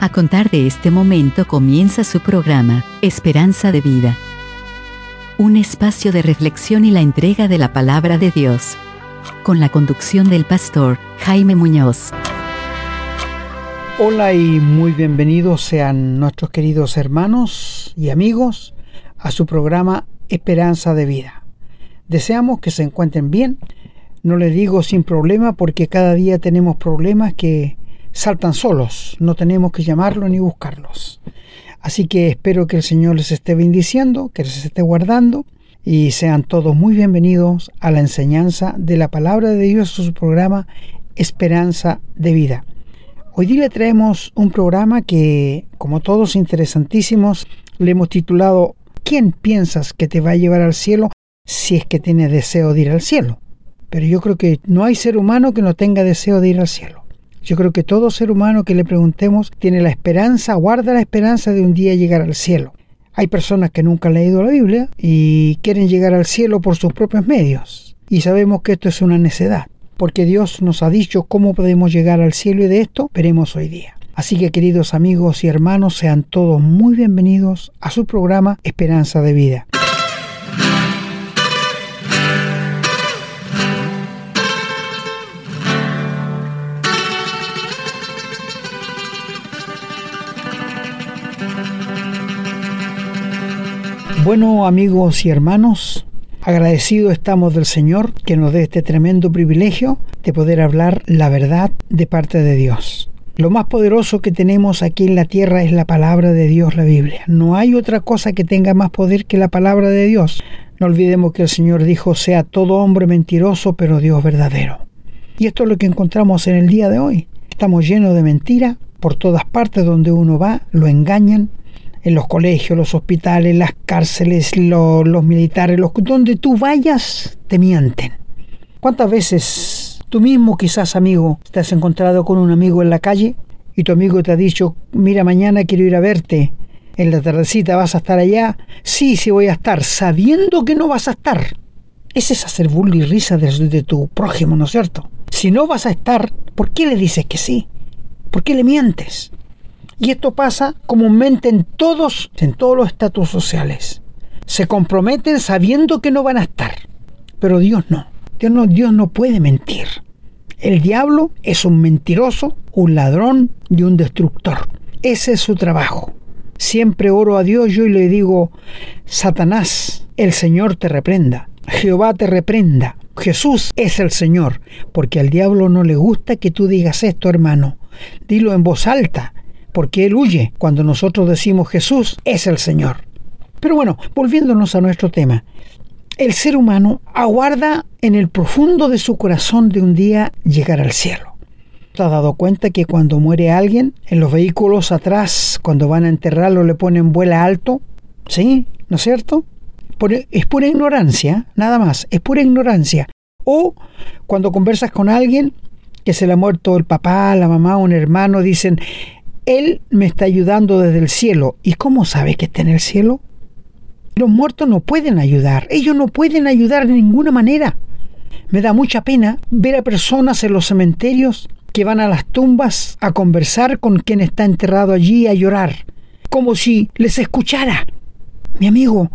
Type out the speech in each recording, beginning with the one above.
A contar de este momento comienza su programa, Esperanza de Vida. Un espacio de reflexión y la entrega de la palabra de Dios. Con la conducción del pastor Jaime Muñoz. Hola y muy bienvenidos sean nuestros queridos hermanos y amigos a su programa Esperanza de Vida. Deseamos que se encuentren bien. No les digo sin problema porque cada día tenemos problemas que saltan solos, no tenemos que llamarlos ni buscarlos. Así que espero que el Señor les esté bendiciendo, que les esté guardando y sean todos muy bienvenidos a la enseñanza de la palabra de Dios, su programa Esperanza de Vida. Hoy día le traemos un programa que, como todos interesantísimos, le hemos titulado ¿Quién piensas que te va a llevar al cielo si es que tienes deseo de ir al cielo? Pero yo creo que no hay ser humano que no tenga deseo de ir al cielo. Yo creo que todo ser humano que le preguntemos tiene la esperanza, guarda la esperanza de un día llegar al cielo. Hay personas que nunca han leído la Biblia y quieren llegar al cielo por sus propios medios. Y sabemos que esto es una necedad, porque Dios nos ha dicho cómo podemos llegar al cielo y de esto veremos hoy día. Así que queridos amigos y hermanos, sean todos muy bienvenidos a su programa Esperanza de Vida. Bueno, amigos y hermanos, agradecidos estamos del Señor que nos dé este tremendo privilegio de poder hablar la verdad de parte de Dios. Lo más poderoso que tenemos aquí en la tierra es la palabra de Dios, la Biblia. No hay otra cosa que tenga más poder que la palabra de Dios. No olvidemos que el Señor dijo, sea todo hombre mentiroso, pero Dios verdadero. Y esto es lo que encontramos en el día de hoy. Estamos llenos de mentira. Por todas partes donde uno va, lo engañan, en los colegios, los hospitales, las cárceles, los militares, los, donde tú vayas, te mienten. ¿Cuántas veces tú mismo, quizás amigo, te has encontrado con un amigo en la calle y tu amigo te ha dicho, mira, mañana quiero ir a verte, en la tardecita vas a estar allá? Sí, sí voy a estar, sabiendo que no vas a estar. Ese es hacer burla y risa de, de tu prójimo, ¿no es cierto? Si no vas a estar, ¿por qué le dices que sí? ¿Por qué le mientes? Y esto pasa comúnmente en todos, en todos los estatus sociales. Se comprometen sabiendo que no van a estar. Pero Dios no. Dios no, Dios no puede mentir. El diablo es un mentiroso, un ladrón y un destructor. Ese es su trabajo. Siempre oro a Dios yo y le digo, Satanás, el Señor te reprenda. Jehová te reprenda. Jesús es el Señor, porque al diablo no le gusta que tú digas esto, hermano. Dilo en voz alta, porque Él huye cuando nosotros decimos Jesús es el Señor. Pero bueno, volviéndonos a nuestro tema, el ser humano aguarda en el profundo de su corazón de un día llegar al cielo. ¿Te has dado cuenta que cuando muere alguien, en los vehículos atrás, cuando van a enterrarlo, le ponen vuela alto? ¿Sí? ¿No es cierto? Es pura ignorancia, nada más, es pura ignorancia. O cuando conversas con alguien que se le ha muerto el papá, la mamá, un hermano, dicen, él me está ayudando desde el cielo. ¿Y cómo sabe que está en el cielo? Los muertos no pueden ayudar. Ellos no pueden ayudar de ninguna manera. Me da mucha pena ver a personas en los cementerios que van a las tumbas a conversar con quien está enterrado allí a llorar, como si les escuchara. Mi amigo,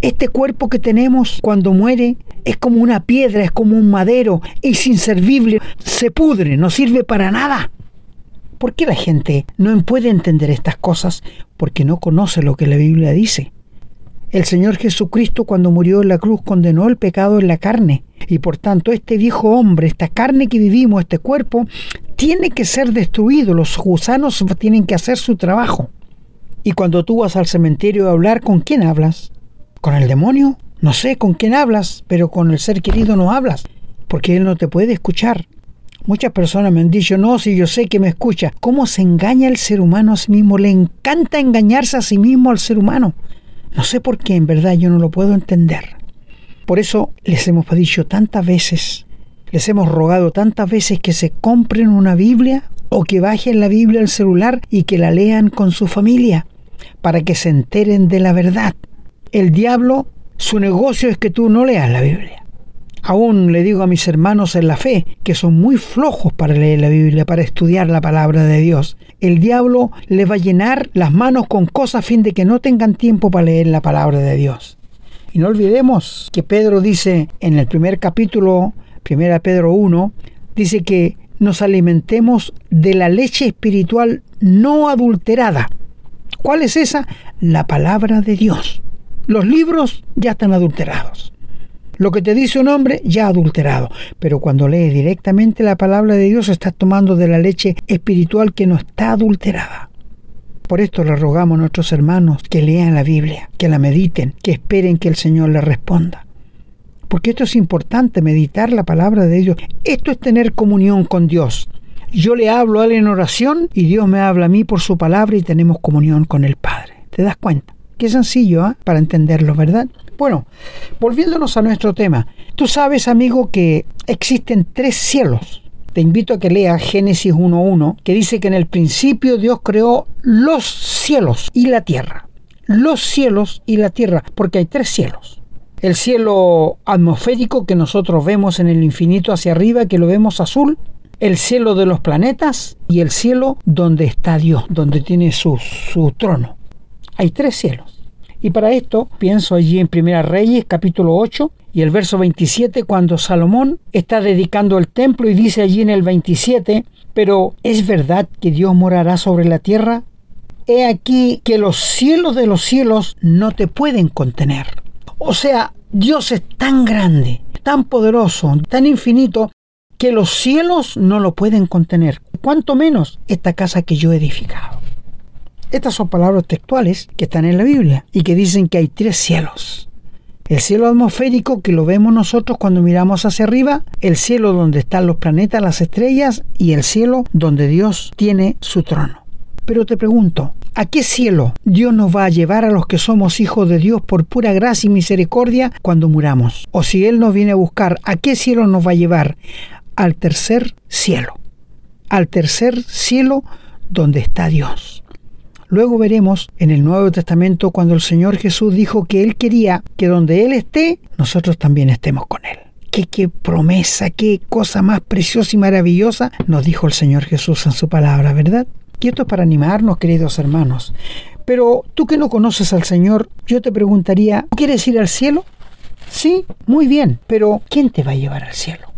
este cuerpo que tenemos cuando muere es como una piedra, es como un madero, es inservible, se pudre, no sirve para nada. ¿Por qué la gente no puede entender estas cosas? Porque no conoce lo que la Biblia dice. El Señor Jesucristo cuando murió en la cruz condenó el pecado en la carne y por tanto este viejo hombre, esta carne que vivimos, este cuerpo, tiene que ser destruido, los gusanos tienen que hacer su trabajo. Y cuando tú vas al cementerio a hablar, ¿con quién hablas? ¿Con el demonio? No sé con quién hablas, pero con el ser querido no hablas, porque él no te puede escuchar. Muchas personas me han dicho, no, si yo sé que me escucha. ¿Cómo se engaña el ser humano a sí mismo? Le encanta engañarse a sí mismo al ser humano. No sé por qué, en verdad yo no lo puedo entender. Por eso les hemos dicho tantas veces, les hemos rogado tantas veces que se compren una Biblia o que bajen la Biblia al celular y que la lean con su familia, para que se enteren de la verdad. El diablo, su negocio es que tú no leas la Biblia. Aún le digo a mis hermanos en la fe que son muy flojos para leer la Biblia, para estudiar la palabra de Dios. El diablo les va a llenar las manos con cosas a fin de que no tengan tiempo para leer la palabra de Dios. Y no olvidemos que Pedro dice en el primer capítulo, 1 Pedro 1, dice que nos alimentemos de la leche espiritual no adulterada. ¿Cuál es esa? La palabra de Dios. Los libros ya están adulterados. Lo que te dice un hombre ya adulterado. Pero cuando lees directamente la palabra de Dios estás tomando de la leche espiritual que no está adulterada. Por esto le rogamos a nuestros hermanos que lean la Biblia, que la mediten, que esperen que el Señor les responda. Porque esto es importante, meditar la palabra de Dios. Esto es tener comunión con Dios. Yo le hablo a él en oración y Dios me habla a mí por su palabra y tenemos comunión con el Padre. ¿Te das cuenta? Qué sencillo ¿eh? para entenderlo, ¿verdad? Bueno, volviéndonos a nuestro tema. Tú sabes, amigo, que existen tres cielos. Te invito a que leas Génesis 1.1, que dice que en el principio Dios creó los cielos y la tierra. Los cielos y la tierra, porque hay tres cielos. El cielo atmosférico que nosotros vemos en el infinito hacia arriba, que lo vemos azul, el cielo de los planetas y el cielo donde está Dios, donde tiene su, su trono. Hay tres cielos. Y para esto pienso allí en Primera Reyes capítulo 8 y el verso 27 cuando Salomón está dedicando el templo y dice allí en el 27, pero ¿es verdad que Dios morará sobre la tierra? He aquí que los cielos de los cielos no te pueden contener. O sea, Dios es tan grande, tan poderoso, tan infinito, que los cielos no lo pueden contener, cuanto menos esta casa que yo he edificado. Estas son palabras textuales que están en la Biblia y que dicen que hay tres cielos. El cielo atmosférico que lo vemos nosotros cuando miramos hacia arriba, el cielo donde están los planetas, las estrellas y el cielo donde Dios tiene su trono. Pero te pregunto, ¿a qué cielo Dios nos va a llevar a los que somos hijos de Dios por pura gracia y misericordia cuando muramos? O si Él nos viene a buscar, ¿a qué cielo nos va a llevar? al tercer cielo, al tercer cielo donde está Dios. Luego veremos en el Nuevo Testamento cuando el Señor Jesús dijo que Él quería que donde Él esté, nosotros también estemos con Él. Qué, promesa, qué cosa más preciosa y maravillosa nos dijo el Señor Jesús en su palabra, ¿verdad? Y esto es para animarnos, queridos hermanos. Pero tú que no conoces al Señor, yo te preguntaría, ¿quieres ir al cielo? Sí, muy bien, pero ¿quién te va a llevar al cielo?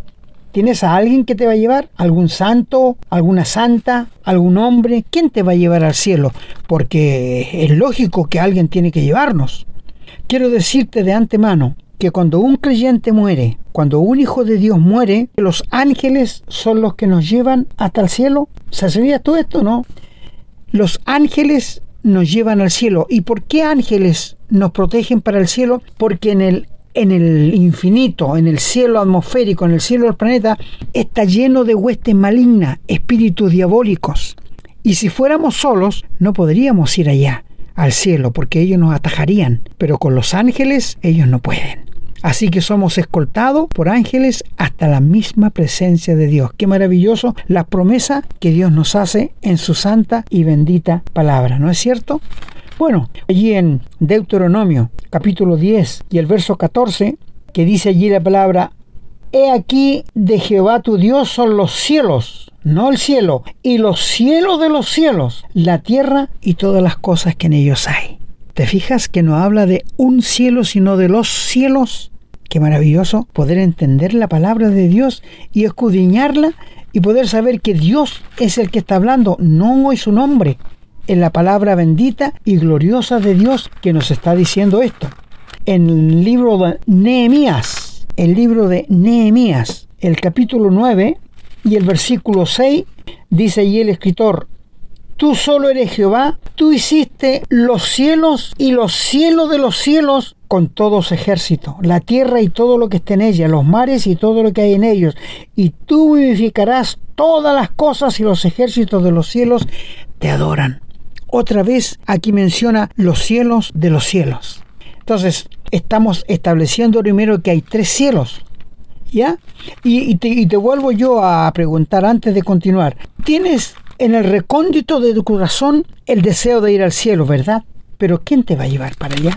¿Tienes a alguien que te va a llevar? ¿Algún santo? ¿Alguna santa? ¿Algún hombre? ¿Quién te va a llevar al cielo? Porque es lógico que alguien tiene que llevarnos. Quiero decirte de antemano que cuando un creyente muere, cuando un hijo de Dios muere, los ángeles son los que nos llevan hasta el cielo. ¿Sabías tú esto, no? Los ángeles nos llevan al cielo. ¿Y por qué ángeles nos protegen para el cielo? Porque en el en el infinito, en el cielo atmosférico, en el cielo del planeta, está lleno de huestes malignas, espíritus diabólicos. Y si fuéramos solos, no podríamos ir allá, al cielo, porque ellos nos atajarían. Pero con los ángeles, ellos no pueden. Así que somos escoltados por ángeles hasta la misma presencia de Dios. Qué maravilloso la promesa que Dios nos hace en su santa y bendita palabra, ¿no es cierto? Bueno, allí en Deuteronomio capítulo 10 y el verso 14, que dice allí la palabra, He aquí de Jehová tu Dios son los cielos, no el cielo, y los cielos de los cielos, la tierra y todas las cosas que en ellos hay. ¿Te fijas que no habla de un cielo, sino de los cielos? Qué maravilloso poder entender la palabra de Dios y escudriñarla y poder saber que Dios es el que está hablando, no es su nombre en la palabra bendita y gloriosa de Dios que nos está diciendo esto. En el libro de Nehemías, el libro de Nehemías, el capítulo 9 y el versículo 6, dice allí el escritor, Tú solo eres Jehová, tú hiciste los cielos y los cielos de los cielos con todos ejércitos, la tierra y todo lo que está en ella, los mares y todo lo que hay en ellos, y tú vivificarás todas las cosas y los ejércitos de los cielos te adoran otra vez aquí menciona los cielos de los cielos. Entonces, estamos estableciendo primero que hay tres cielos. ¿Ya? Y, te, vuelvo yo a preguntar antes de continuar. Tienes en el recóndito de tu corazón el deseo de ir al cielo, ¿verdad? Pero ¿quién te va a llevar para allá?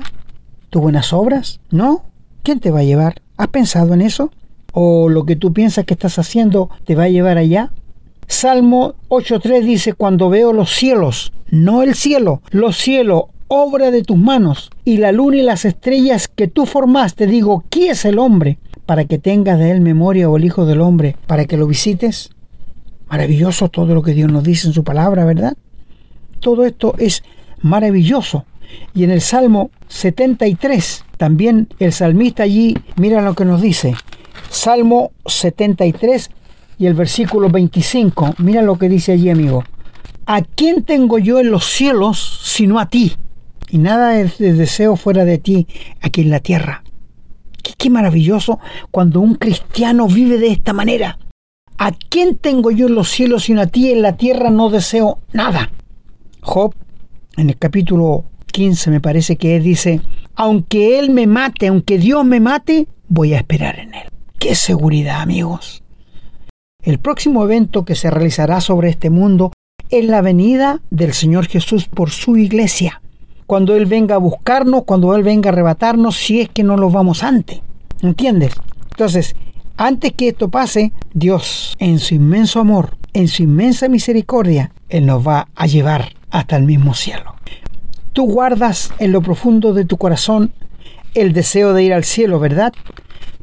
¿Tus buenas obras? ¿No? ¿Quién te va a llevar? ¿Has pensado en eso? o lo que tú piensas que estás haciendo te va a llevar allá? Salmo 8.3 dice, cuando veo los cielos, no el cielo, los cielos, obra de tus manos, y la luna y las estrellas que tú formaste, digo, ¿quién es el hombre? Para que tengas de él memoria o el Hijo del Hombre, para que lo visites. Maravilloso todo lo que Dios nos dice en su palabra, ¿verdad? Todo esto es maravilloso. Y en el Salmo 73, también el salmista allí, mira lo que nos dice. Salmo 73 y el versículo 25, mira lo que dice allí, amigo. ¿A quién tengo yo en los cielos sino a ti? Y nada es de deseo fuera de ti aquí en la tierra. Qué, qué maravilloso cuando un cristiano vive de esta manera. ¿A quién tengo yo en los cielos sino a ti? En la tierra no deseo nada. Job, en el capítulo 15 me parece que él dice, aunque Él me mate, aunque Dios me mate, voy a esperar en Él. ¡Qué seguridad, amigos! El próximo evento que se realizará sobre este mundo es la venida del Señor Jesús por su iglesia. Cuando Él venga a buscarnos, cuando Él venga a arrebatarnos, si es que no lo vamos antes. ¿Entiendes? Entonces, antes que esto pase, Dios, en su inmenso amor, en su inmensa misericordia, Él nos va a llevar hasta el mismo cielo. Tú guardas en lo profundo de tu corazón el deseo de ir al cielo, ¿verdad?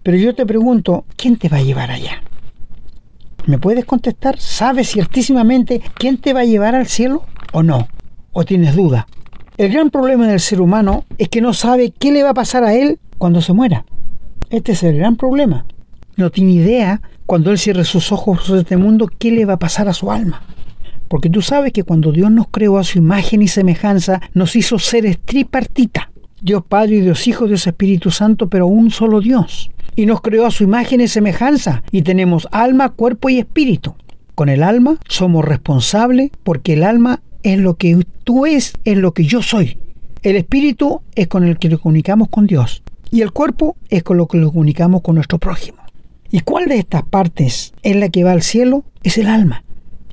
Pero yo te pregunto, ¿quién te va a llevar allá? ¿Me puedes contestar? ¿Sabes ciertísimamente quién te va a llevar al cielo o no? ¿O tienes duda? El gran problema del ser humano es que no sabe qué le va a pasar a él cuando se muera. Este es el gran problema. No tiene idea cuando él cierre sus ojos sobre este mundo qué le va a pasar a su alma. Porque tú sabes que cuando Dios nos creó a su imagen y semejanza, nos hizo seres tripartita. Dios Padre y Dios Hijo, Dios Espíritu Santo, pero un solo Dios. Y nos creó a su imagen y semejanza. Y tenemos alma, cuerpo y espíritu. Con el alma somos responsables porque el alma es lo que tú es, es lo que yo soy. El espíritu es con el que nos comunicamos con Dios. Y el cuerpo es con lo que nos comunicamos con nuestro prójimo. ¿Y cuál de estas partes es la que va al cielo? Es el alma.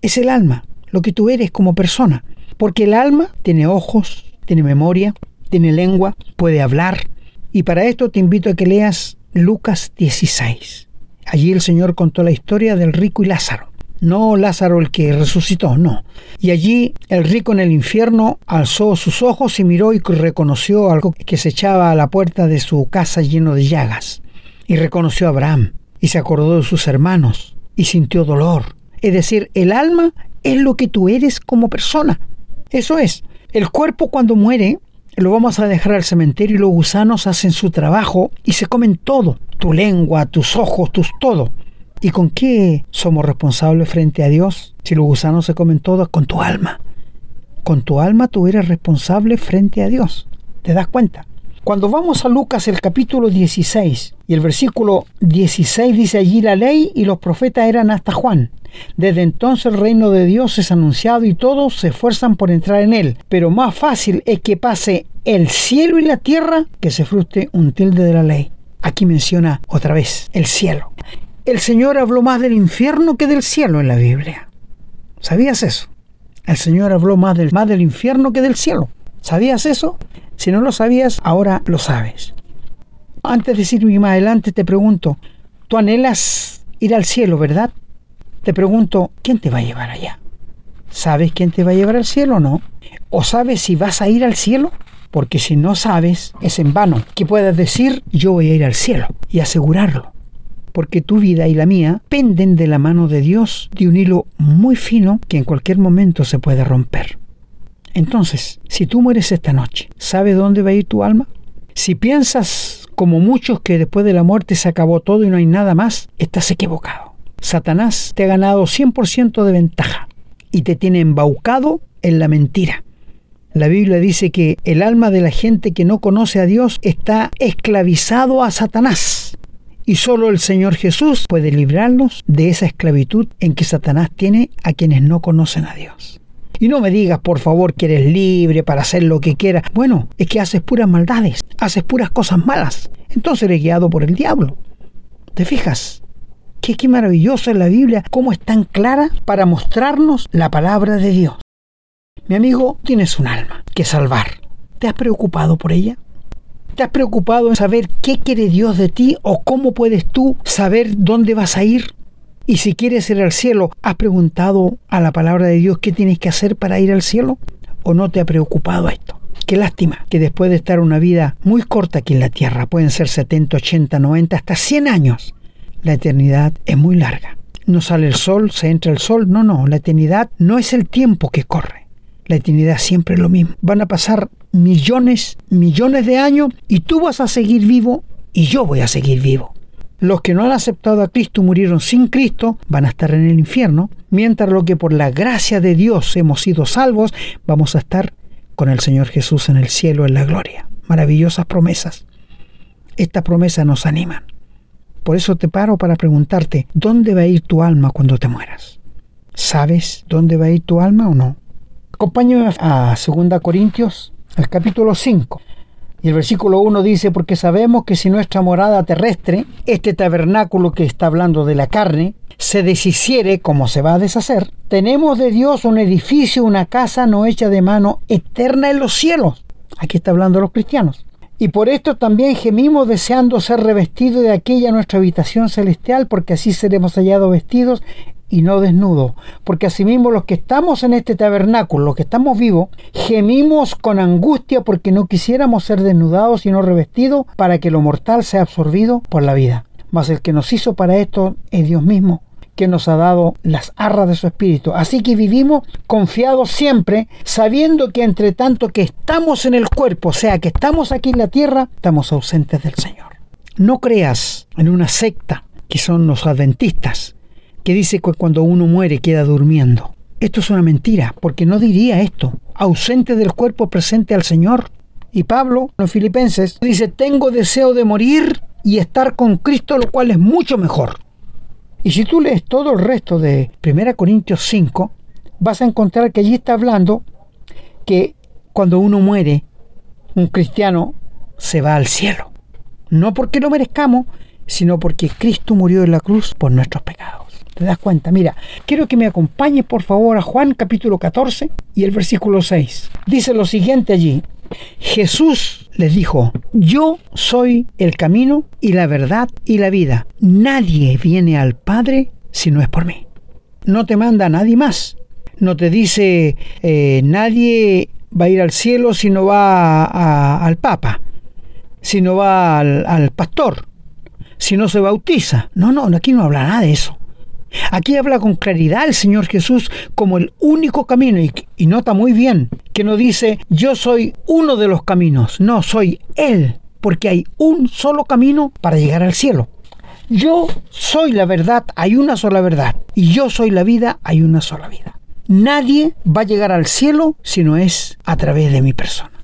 Es el alma lo que tú eres como persona. Porque el alma tiene ojos, tiene memoria, tiene lengua, puede hablar. Y para esto te invito a que leas Lucas 16. Allí el Señor contó la historia del rico y Lázaro. No Lázaro el que resucitó, no. Y allí el rico en el infierno alzó sus ojos y miró y reconoció algo que se echaba a la puerta de su casa lleno de llagas. Y reconoció a Abraham y se acordó de sus hermanos y sintió dolor. Es decir, el alma es lo que tú eres como persona. Eso es. El cuerpo cuando muere lo vamos a dejar al cementerio y los gusanos hacen su trabajo y se comen todo. Tu lengua, tus ojos, tus todo. ¿Y con qué somos responsables frente a Dios? Si los gusanos se comen todo, con tu alma. Con tu alma tú eres responsable frente a Dios. ¿Te das cuenta? Cuando vamos a Lucas el capítulo 16 y el versículo 16 dice allí la ley y los profetas eran hasta Juan. Desde entonces el reino de Dios es anunciado y todos se esfuerzan por entrar en él. Pero más fácil es que pase el cielo y la tierra que se frustre un tilde de la ley. Aquí menciona otra vez el cielo. El Señor habló más del infierno que del cielo en la Biblia. ¿Sabías eso? El Señor habló más del, más del infierno que del cielo. ¿Sabías eso? Si no lo sabías, ahora lo sabes. Antes de seguir más adelante, te pregunto, tú anhelas ir al cielo, ¿verdad? Te pregunto, ¿quién te va a llevar allá? ¿Sabes quién te va a llevar al cielo o no? ¿O sabes si vas a ir al cielo? Porque si no sabes, es en vano que puedas decir, yo voy a ir al cielo y asegurarlo. Porque tu vida y la mía penden de la mano de Dios de un hilo muy fino que en cualquier momento se puede romper. Entonces, si tú mueres esta noche, ¿sabe dónde va a ir tu alma? Si piensas, como muchos, que después de la muerte se acabó todo y no hay nada más, estás equivocado. Satanás te ha ganado 100% de ventaja y te tiene embaucado en la mentira. La Biblia dice que el alma de la gente que no conoce a Dios está esclavizado a Satanás. Y solo el Señor Jesús puede librarnos de esa esclavitud en que Satanás tiene a quienes no conocen a Dios. Y no me digas, por favor, que eres libre para hacer lo que quieras. Bueno, es que haces puras maldades, haces puras cosas malas. Entonces eres guiado por el diablo. ¿Te fijas? Qué, qué maravilloso es la Biblia, cómo es tan clara para mostrarnos la palabra de Dios. Mi amigo, tienes un alma que salvar. ¿Te has preocupado por ella? ¿Te has preocupado en saber qué quiere Dios de ti o cómo puedes tú saber dónde vas a ir? Y si quieres ir al cielo, ¿has preguntado a la palabra de Dios qué tienes que hacer para ir al cielo? ¿O no te ha preocupado esto? Qué lástima que después de estar una vida muy corta aquí en la tierra, pueden ser 70, 80, 90, hasta 100 años, la eternidad es muy larga. No sale el sol, se entra el sol, no, no, la eternidad no es el tiempo que corre. La eternidad siempre es lo mismo. Van a pasar millones, millones de años y tú vas a seguir vivo y yo voy a seguir vivo. Los que no han aceptado a Cristo murieron sin Cristo, van a estar en el infierno, mientras lo que por la gracia de Dios hemos sido salvos, vamos a estar con el Señor Jesús en el cielo, en la gloria. Maravillosas promesas. Estas promesas nos animan. Por eso te paro para preguntarte, ¿dónde va a ir tu alma cuando te mueras? ¿Sabes dónde va a ir tu alma o no? Acompáñame a 2 Corintios, el capítulo 5. Y el versículo 1 dice, porque sabemos que si nuestra morada terrestre, este tabernáculo que está hablando de la carne, se deshiciere como se va a deshacer, tenemos de Dios un edificio, una casa no hecha de mano, eterna en los cielos. Aquí está hablando los cristianos. Y por esto también gemimos deseando ser revestidos de aquella nuestra habitación celestial, porque así seremos hallados vestidos y no desnudos. Porque asimismo los que estamos en este tabernáculo, los que estamos vivos, gemimos con angustia porque no quisiéramos ser desnudados y no revestidos para que lo mortal sea absorbido por la vida. Mas el que nos hizo para esto es Dios mismo, que nos ha dado las arras de su espíritu. Así que vivimos confiados siempre, sabiendo que entre tanto que estamos en el cuerpo, o sea, que estamos aquí en la tierra, estamos ausentes del Señor. No creas en una secta que son los adventistas, que dice que cuando uno muere queda durmiendo. Esto es una mentira, porque no diría esto. Ausente del cuerpo presente al Señor. Y Pablo, los Filipenses, dice, tengo deseo de morir y estar con Cristo, lo cual es mucho mejor. Y si tú lees todo el resto de 1 Corintios 5, vas a encontrar que allí está hablando que cuando uno muere, un cristiano se va al cielo. No porque lo merezcamos, sino porque Cristo murió en la cruz por nuestros pecados. ¿Te das cuenta? Mira, quiero que me acompañes por favor a Juan capítulo 14 y el versículo 6. Dice lo siguiente allí. Jesús les dijo, yo soy el camino y la verdad y la vida. Nadie viene al Padre si no es por mí. No te manda nadie más. No te dice eh, nadie va a ir al cielo si no va al Papa, si no va al, al pastor, si no se bautiza. No, no, aquí no habla nada de eso. Aquí habla con claridad el Señor Jesús como el único camino y, nota muy bien que no dice yo soy uno de los caminos, no, soy Él, porque hay un solo camino para llegar al cielo. Yo soy la verdad, hay una sola verdad, y yo soy la vida, hay una sola vida. Nadie va a llegar al cielo si no es a través de mi persona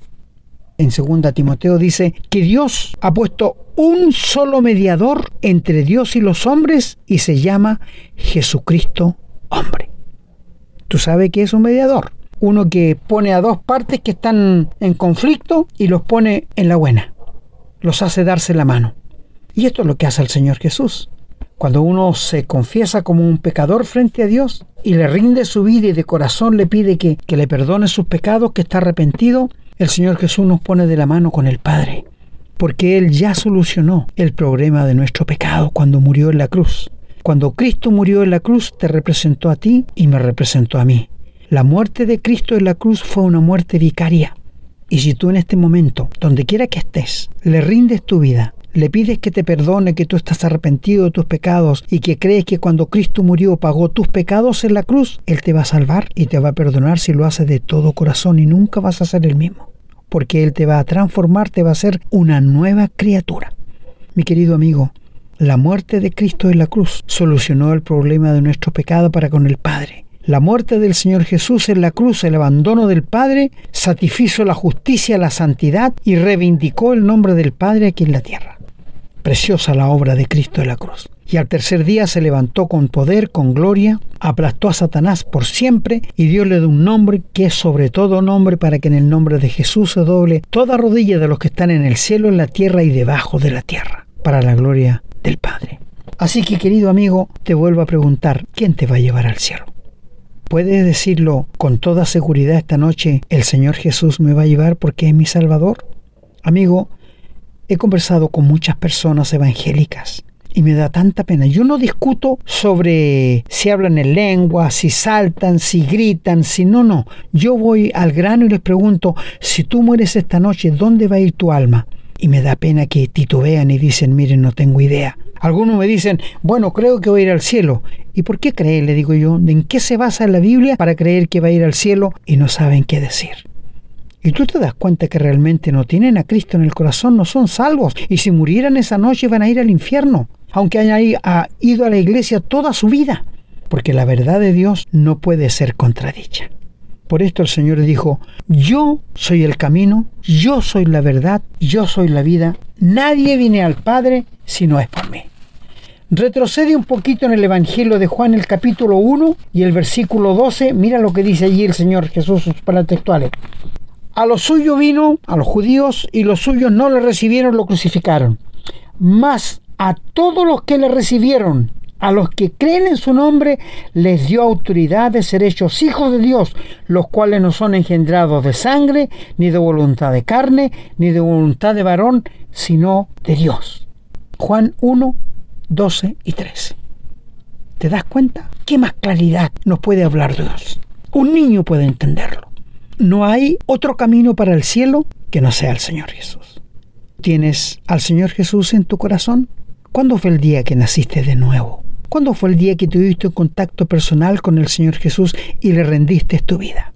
en 2 Timoteo dice que Dios ha puesto un solo mediador entre Dios y los hombres y se llama Jesucristo hombre. ¿Tú sabes qué es un mediador? Uno que pone a dos partes que están en conflicto y los pone en la buena. Los hace darse la mano. Y esto es lo que hace el Señor Jesús. Cuando uno se confiesa como un pecador frente a Dios y le rinde su vida y de corazón le pide que, que le perdone sus pecados, que está arrepentido, el Señor Jesús nos pone de la mano con el Padre, porque Él ya solucionó el problema de nuestro pecado cuando murió en la cruz. Cuando Cristo murió en la cruz, te representó a ti y me representó a mí. La muerte de Cristo en la cruz fue una muerte vicaria. Y si tú en este momento, donde quiera que estés, le rindes tu vida, le pides que te perdone, que tú estás arrepentido de tus pecados y que crees que cuando Cristo murió pagó tus pecados en la cruz, Él te va a salvar y te va a perdonar si lo haces de todo corazón y nunca vas a ser el mismo porque Él te va a transformar, te va a hacer una nueva criatura. Mi querido amigo, la muerte de Cristo en la cruz solucionó el problema de nuestro pecado para con el Padre. La muerte del Señor Jesús en la cruz, el abandono del Padre, satisfizo la justicia, la santidad y reivindicó el nombre del Padre aquí en la tierra. Preciosa la obra de Cristo en la cruz y al tercer día se levantó con poder, con gloria, aplastó a Satanás por siempre y diosle de un nombre que es sobre todo nombre para que en el nombre de Jesús se doble toda rodilla de los que están en el cielo, en la tierra y debajo de la tierra, para la gloria del Padre. Así que querido amigo, te vuelvo a preguntar, ¿quién te va a llevar al cielo? ¿Puedes decirlo con toda seguridad esta noche, el Señor Jesús me va a llevar porque es mi Salvador? Amigo, he conversado con muchas personas evangélicas y me da tanta pena. Yo no discuto sobre si hablan en lengua, si saltan, si gritan, si no, no. Yo voy al grano y les pregunto, si tú mueres esta noche, ¿dónde va a ir tu alma? Y me da pena que titubean y dicen, miren, no tengo idea. Algunos me dicen, bueno, creo que voy a ir al cielo. ¿Y por qué cree? Le digo yo, ¿en qué se basa la Biblia para creer que va a ir al cielo y no saben qué decir? Y tú te das cuenta que realmente no tienen a Cristo en el corazón, no son salvos. Y si murieran esa noche van a ir al infierno, aunque hayan ido a la iglesia toda su vida. Porque la verdad de Dios no puede ser contradicha. Por esto el Señor dijo, yo soy el camino, yo soy la verdad, yo soy la vida. Nadie viene al Padre si no es por mí. Retrocede un poquito en el Evangelio de Juan, el capítulo 1 y el versículo 12. Mira lo que dice allí el Señor Jesús, sus palabras textuales. A los suyos vino, a los judíos, y los suyos no le recibieron, lo crucificaron. Mas a todos los que le recibieron, a los que creen en su nombre, les dio autoridad de ser hechos hijos de Dios, los cuales no son engendrados de sangre, ni de voluntad de carne, ni de voluntad de varón, sino de Dios. Juan 1, 12 y 13. ¿Te das cuenta? ¿Qué más claridad nos puede hablar Dios? Un niño puede entenderlo. No hay otro camino para el cielo que no sea el Señor Jesús. ¿Tienes al Señor Jesús en tu corazón? ¿Cuándo fue el día que naciste de nuevo? ¿Cuándo fue el día que tuviste un contacto personal con el Señor Jesús y le rendiste tu vida?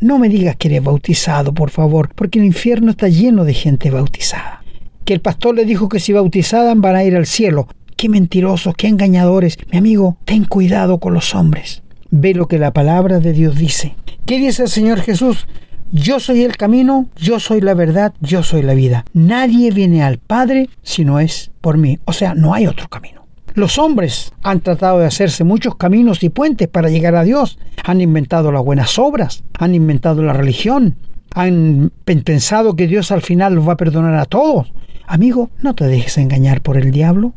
No me digas que eres bautizado, por favor, porque el infierno está lleno de gente bautizada. Que el pastor le dijo que si bautizaban van a ir al cielo. Qué mentirosos, qué engañadores. Mi amigo, ten cuidado con los hombres. Ve lo que la palabra de Dios dice. ¿Qué dice el Señor Jesús? Yo soy el camino, yo soy la verdad, yo soy la vida. Nadie viene al Padre si no es por mí. O sea, no hay otro camino. Los hombres han tratado de hacerse muchos caminos y puentes para llegar a Dios. Han inventado las buenas obras, han inventado la religión, han pensado que Dios al final los va a perdonar a todos. Amigo, no te dejes engañar por el diablo.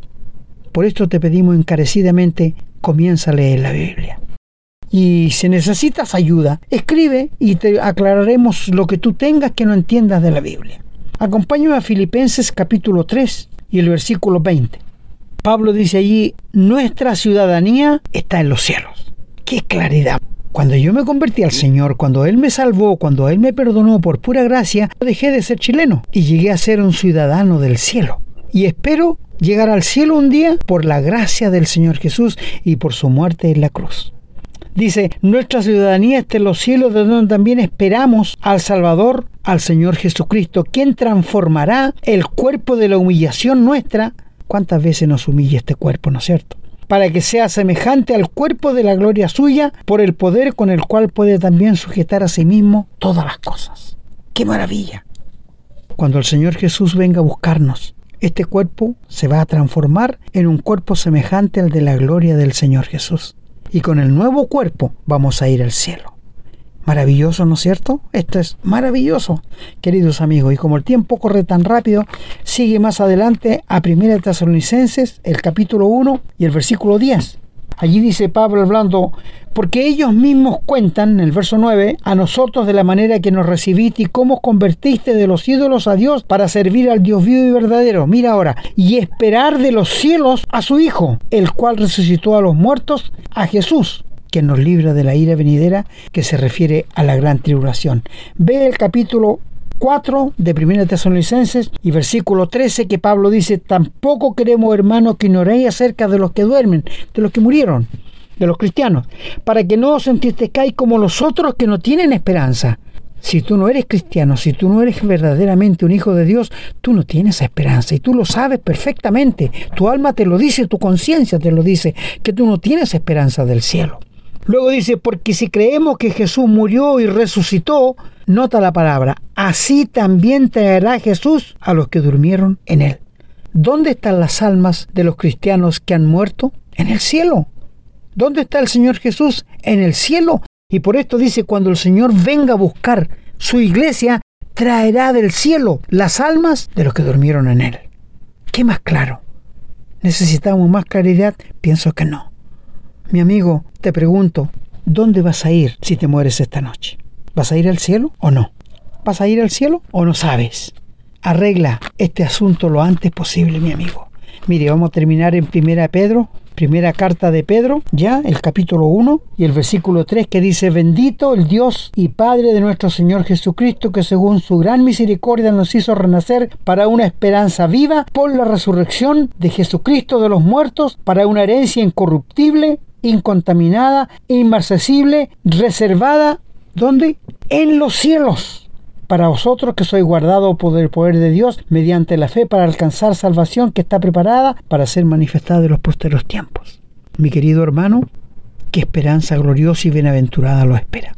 Por esto te pedimos encarecidamente, comienza a leer la Biblia. Y si necesitas ayuda, escribe y te aclararemos lo que tú tengas que no entiendas de la Biblia. Acompáñame a Filipenses capítulo 3 y el versículo 20. Pablo dice allí, nuestra ciudadanía está en los cielos. ¡Qué claridad! Cuando yo me convertí al Señor, cuando Él me salvó, cuando Él me perdonó por pura gracia, dejé de ser chileno y llegué a ser un ciudadano del cielo. Y espero llegar al cielo un día por la gracia del Señor Jesús y por su muerte en la cruz. Dice, nuestra ciudadanía está en los cielos de donde también esperamos al Salvador, al Señor Jesucristo, quien transformará el cuerpo de la humillación nuestra. ¿Cuántas veces nos humilla este cuerpo, no es cierto? Para que sea semejante al cuerpo de la gloria suya, por el poder con el cual puede también sujetar a sí mismo todas las cosas. ¡Qué maravilla! Cuando el Señor Jesús venga a buscarnos, este cuerpo se va a transformar en un cuerpo semejante al de la gloria del Señor Jesús y con el nuevo cuerpo vamos a ir al cielo. Maravilloso, ¿no es cierto? Esto es maravilloso, queridos amigos. Y como el tiempo corre tan rápido, sigue más adelante a Primera Tesalonicenses, el capítulo 1 y el versículo 10. Allí dice Pablo hablando, porque ellos mismos cuentan, en el verso 9, a nosotros de la manera que nos recibiste y cómo convertiste de los ídolos a Dios para servir al Dios vivo y verdadero. Mira ahora, y esperar de los cielos a su Hijo, el cual resucitó a los muertos, a Jesús que nos libra de la ira venidera que se refiere a la gran tribulación. Ve el capítulo 4 de 1 Tesalonicenses y versículo 13 que Pablo dice, tampoco queremos hermanos que ignoréis acerca de los que duermen, de los que murieron, de los cristianos, para que no os entristezcáis como los otros que no tienen esperanza. Si tú no eres cristiano, si tú no eres verdaderamente un hijo de Dios, tú no tienes esperanza y tú lo sabes perfectamente. Tu alma te lo dice, tu conciencia te lo dice, que tú no tienes esperanza del cielo. Luego dice, porque si creemos que Jesús murió y resucitó, nota la palabra, así también traerá Jesús a los que durmieron en él. ¿Dónde están las almas de los cristianos que han muerto? En el cielo. ¿Dónde está el Señor Jesús? En el cielo. Y por esto dice, cuando el Señor venga a buscar su iglesia, traerá del cielo las almas de los que durmieron en él. ¿Qué más claro? ¿Necesitamos más claridad? Pienso que no. Mi amigo, te pregunto, ¿dónde vas a ir si te mueres esta noche? ¿Vas a ir al cielo o no? ¿Vas a ir al cielo o no sabes? Arregla este asunto lo antes posible, mi amigo. Mire, vamos a terminar en Primera Pedro, primera carta de Pedro, ya, el capítulo 1 y el versículo 3 que dice, bendito el Dios y Padre de nuestro Señor Jesucristo, que según su gran misericordia nos hizo renacer para una esperanza viva por la resurrección de Jesucristo de los muertos, para una herencia incorruptible, incontaminada, inmarcesible, reservada, ¿dónde? En los cielos para vosotros que sois guardados por el poder de Dios mediante la fe para alcanzar salvación que está preparada para ser manifestada en los posteros tiempos. Mi querido hermano, qué esperanza gloriosa y bienaventurada lo espera.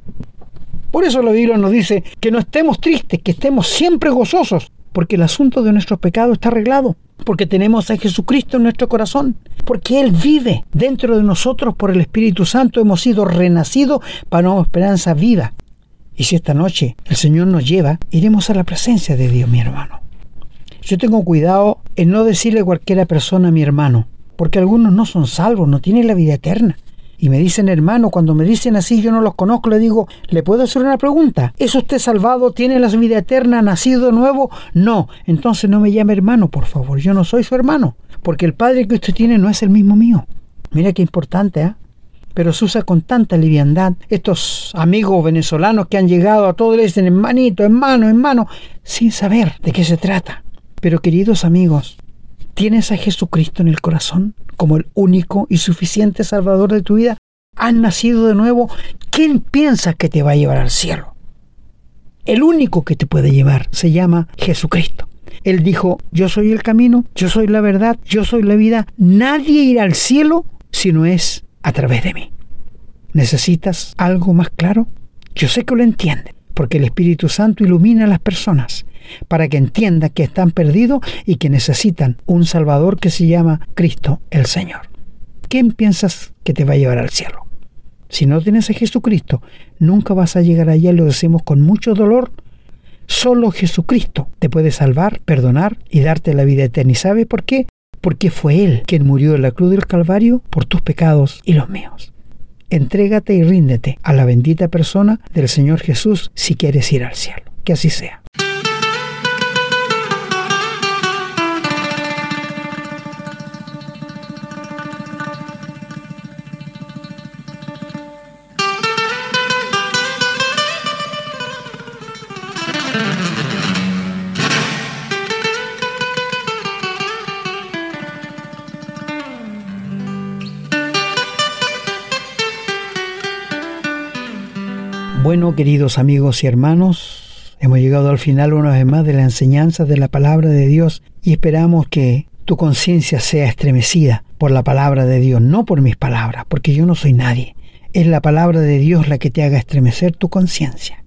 Por eso la Biblia nos dice que no estemos tristes, que estemos siempre gozosos, porque el asunto de nuestros pecados está arreglado, porque tenemos a Jesucristo en nuestro corazón, porque Él vive dentro de nosotros por el Espíritu Santo, hemos sido renacidos para una esperanza viva y si esta noche el Señor nos lleva, iremos a la presencia de Dios, mi hermano. Yo tengo cuidado en no decirle a cualquiera persona mi hermano, porque algunos no son salvos, no tienen la vida eterna. Y me dicen hermano, cuando me dicen así yo no los conozco, le digo, ¿le puedo hacer una pregunta? ¿Es usted salvado? ¿Tiene la vida eterna? ¿Nacido de nuevo? No, entonces no me llame hermano, por favor, yo no soy su hermano, porque el padre que usted tiene no es el mismo mío. Mira qué importante, ¿eh? pero se usa con tanta liviandad. Estos amigos venezolanos que han llegado a todo le dicen en manito, en mano, en mano, sin saber de qué se trata. Pero queridos amigos, ¿tienes a Jesucristo en el corazón como el único y suficiente Salvador de tu vida? ¿Has nacido de nuevo? ¿Quién piensas que te va a llevar al cielo? El único que te puede llevar se llama Jesucristo. Él dijo, yo soy el camino, yo soy la verdad, yo soy la vida. Nadie irá al cielo si no es a través de mí. ¿Necesitas algo más claro? Yo sé que lo entiende, porque el Espíritu Santo ilumina a las personas para que entiendan que están perdidos y que necesitan un Salvador que se llama Cristo el Señor. ¿Quién piensas que te va a llevar al cielo? Si no tienes a Jesucristo, nunca vas a llegar allá, lo decimos con mucho dolor. Solo Jesucristo te puede salvar, perdonar y darte la vida eterna. ¿Y sabes por qué? porque fue Él quien murió en la cruz del Calvario por tus pecados y los míos. Entrégate y ríndete a la bendita persona del Señor Jesús si quieres ir al cielo. Que así sea. Bueno, queridos amigos y hermanos, hemos llegado al final una vez más de la enseñanza de la palabra de Dios y esperamos que tu conciencia sea estremecida por la palabra de Dios, no por mis palabras, porque yo no soy nadie. Es la palabra de Dios la que te haga estremecer tu conciencia.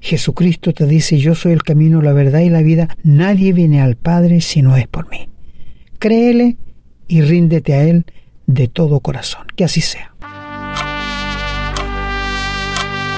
Jesucristo te dice, yo soy el camino, la verdad y la vida, nadie viene al Padre si no es por mí. Créele y ríndete a Él de todo corazón. Que así sea.